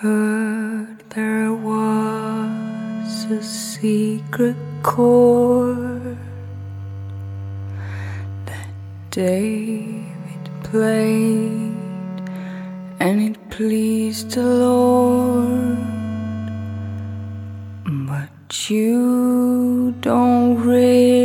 heard there was a secret chord that David played and it pleased the Lord. But you don't really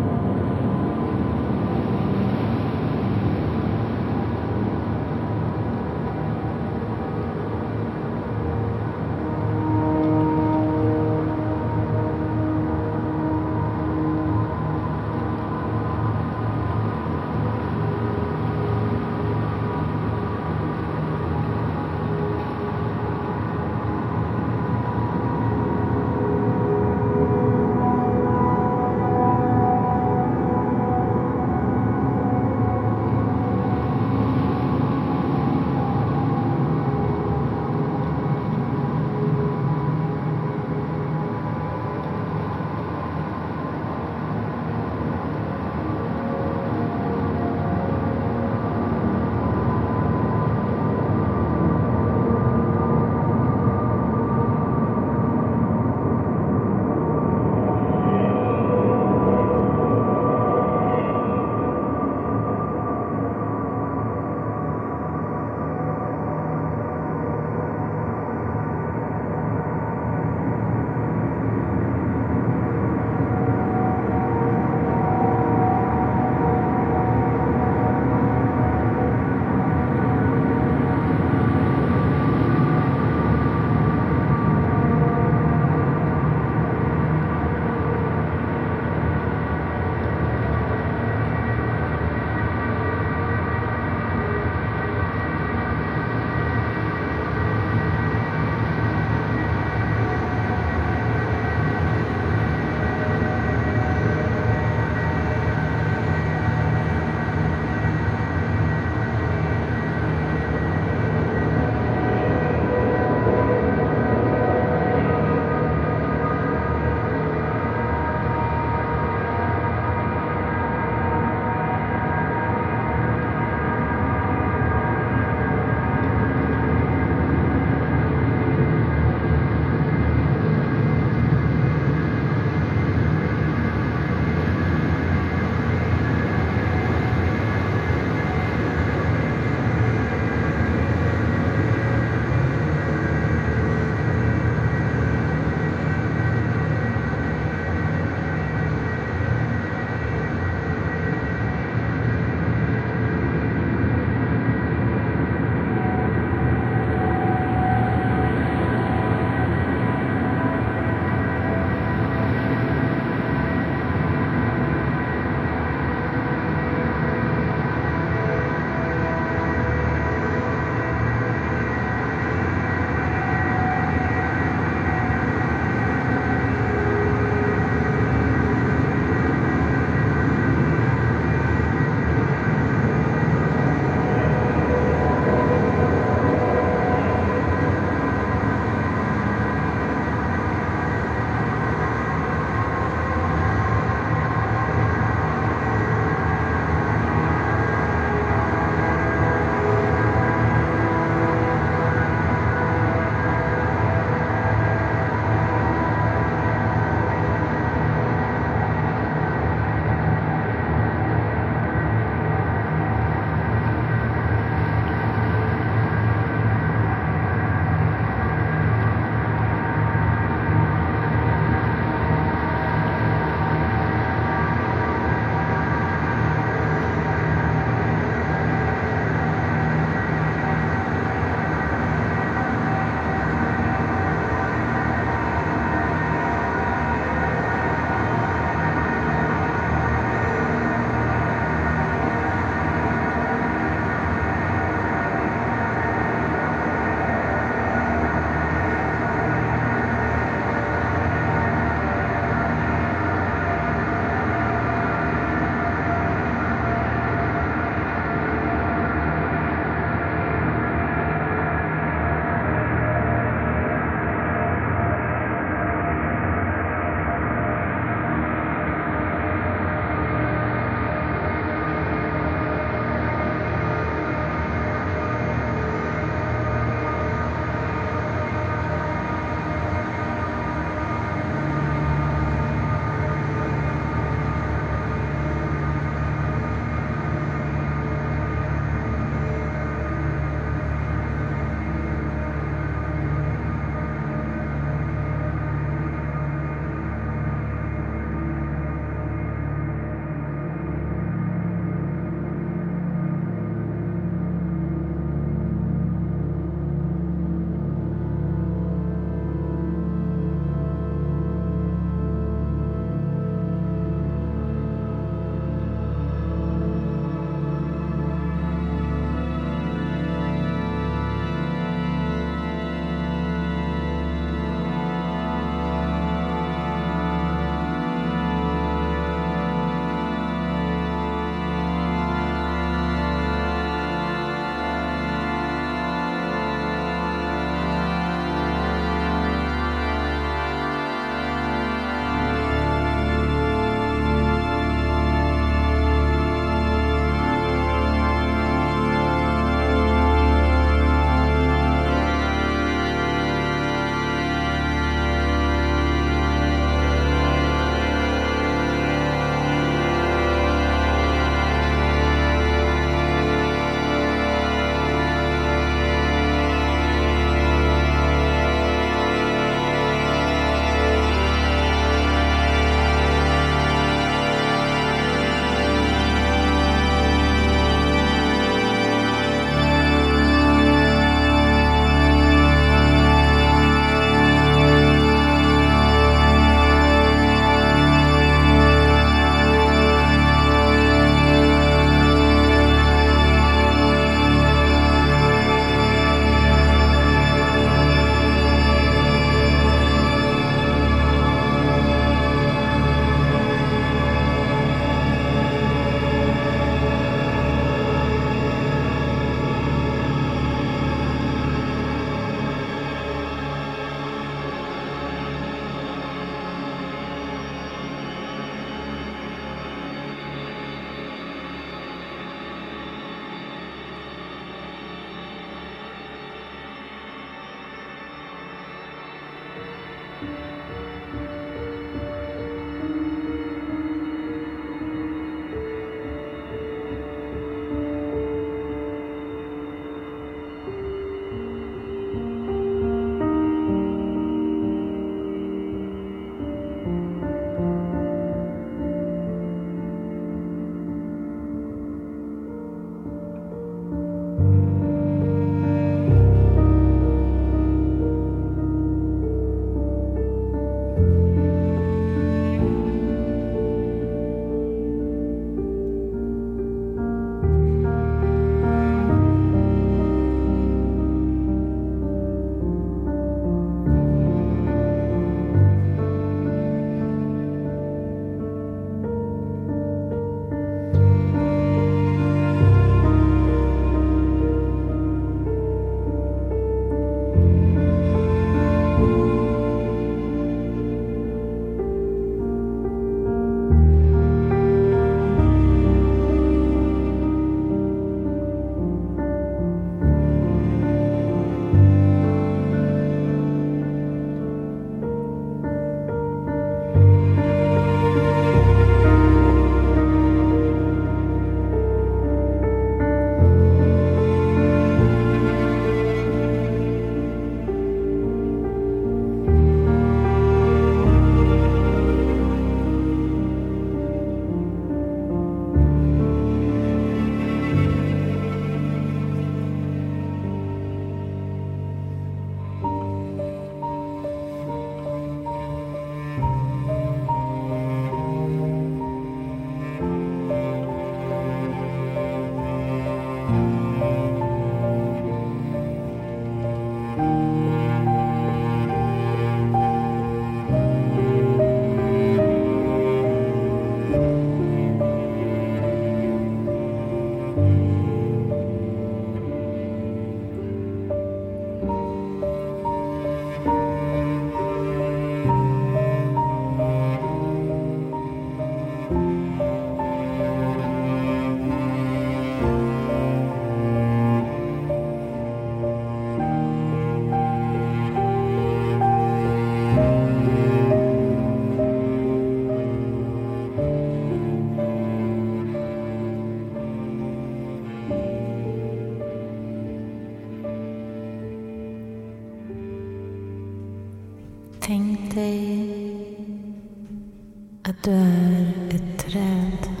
Du är ett träd.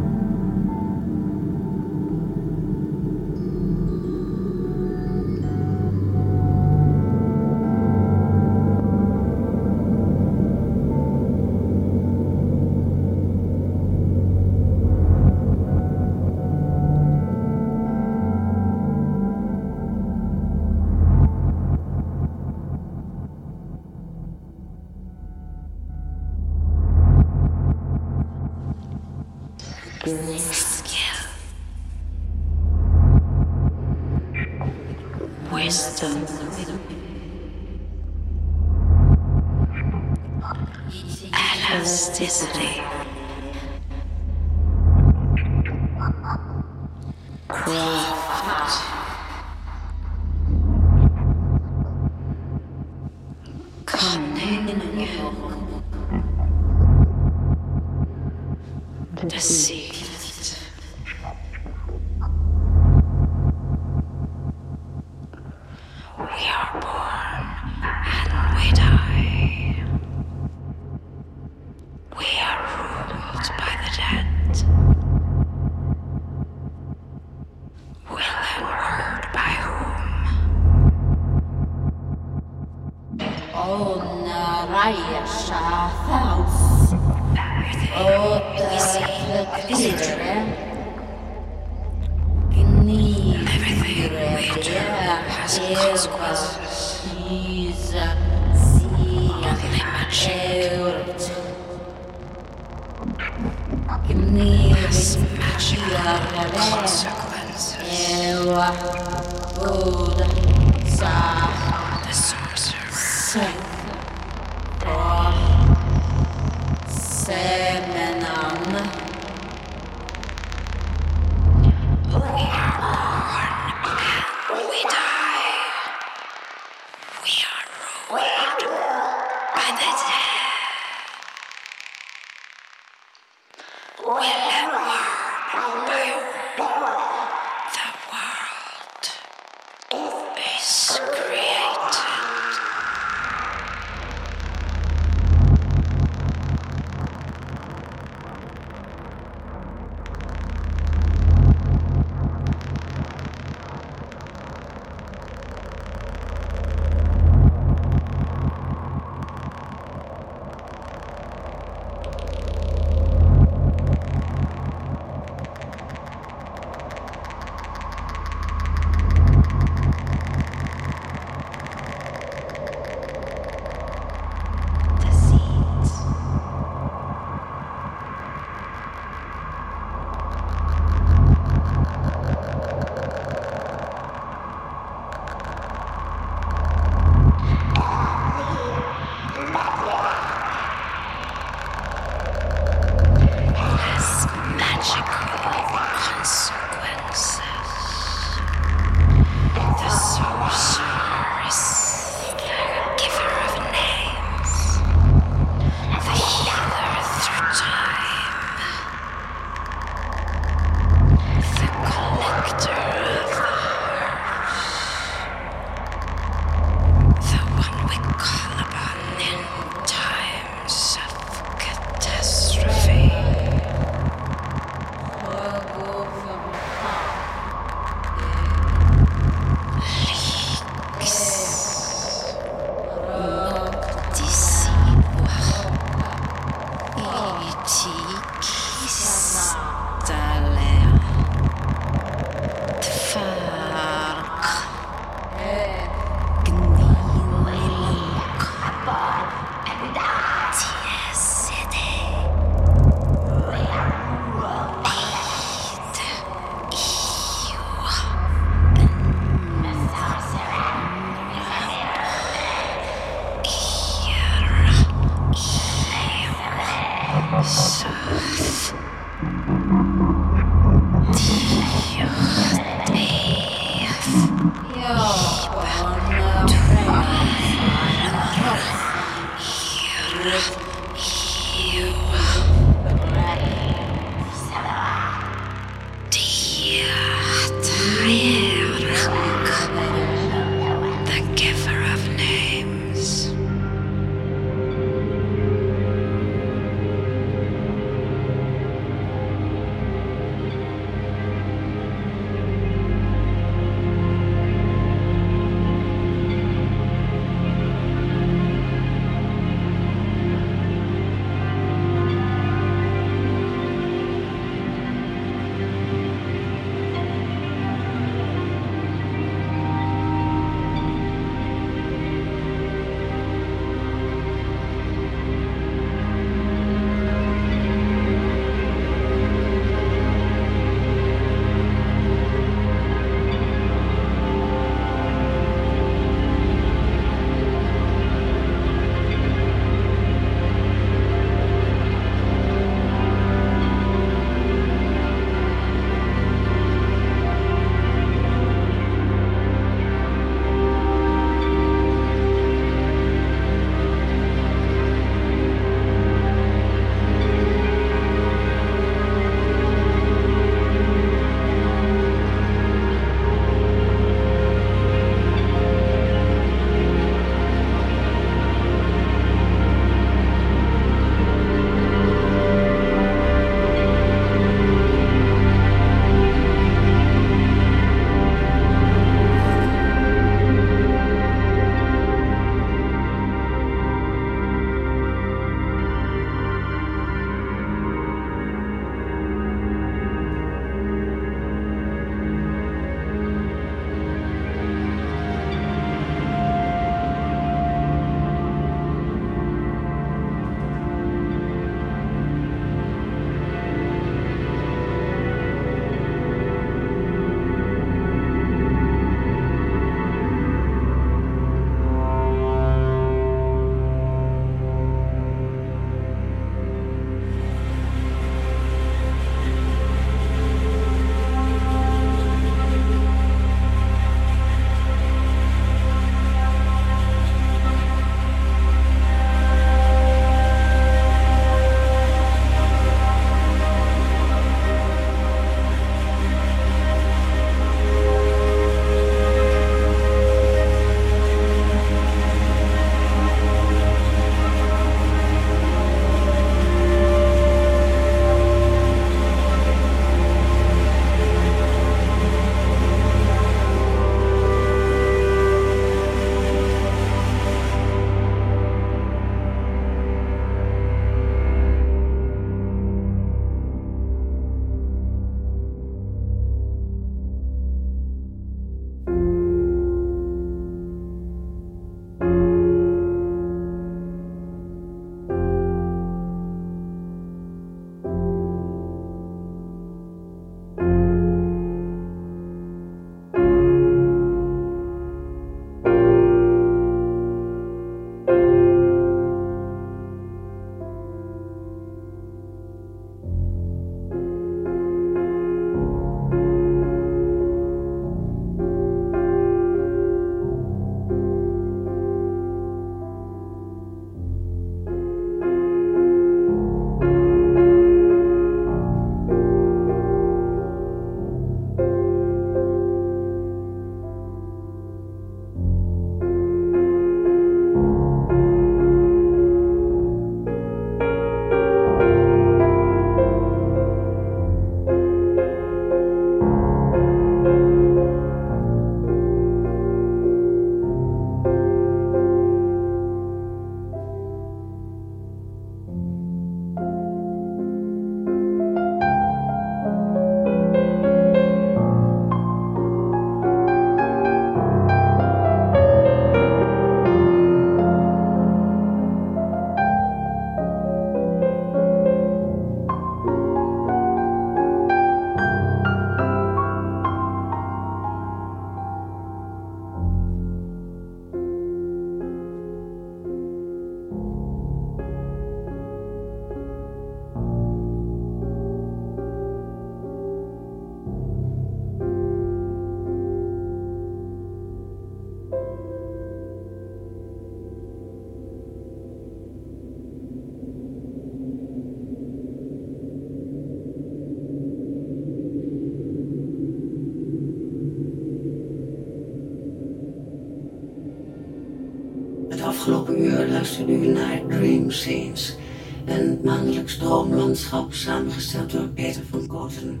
Droomlandschap samengesteld door Peter van Kooten.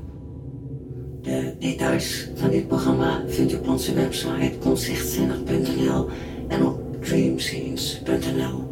De details van dit programma vindt u op onze website concertzinnig.nl en op dreamscenes.nl.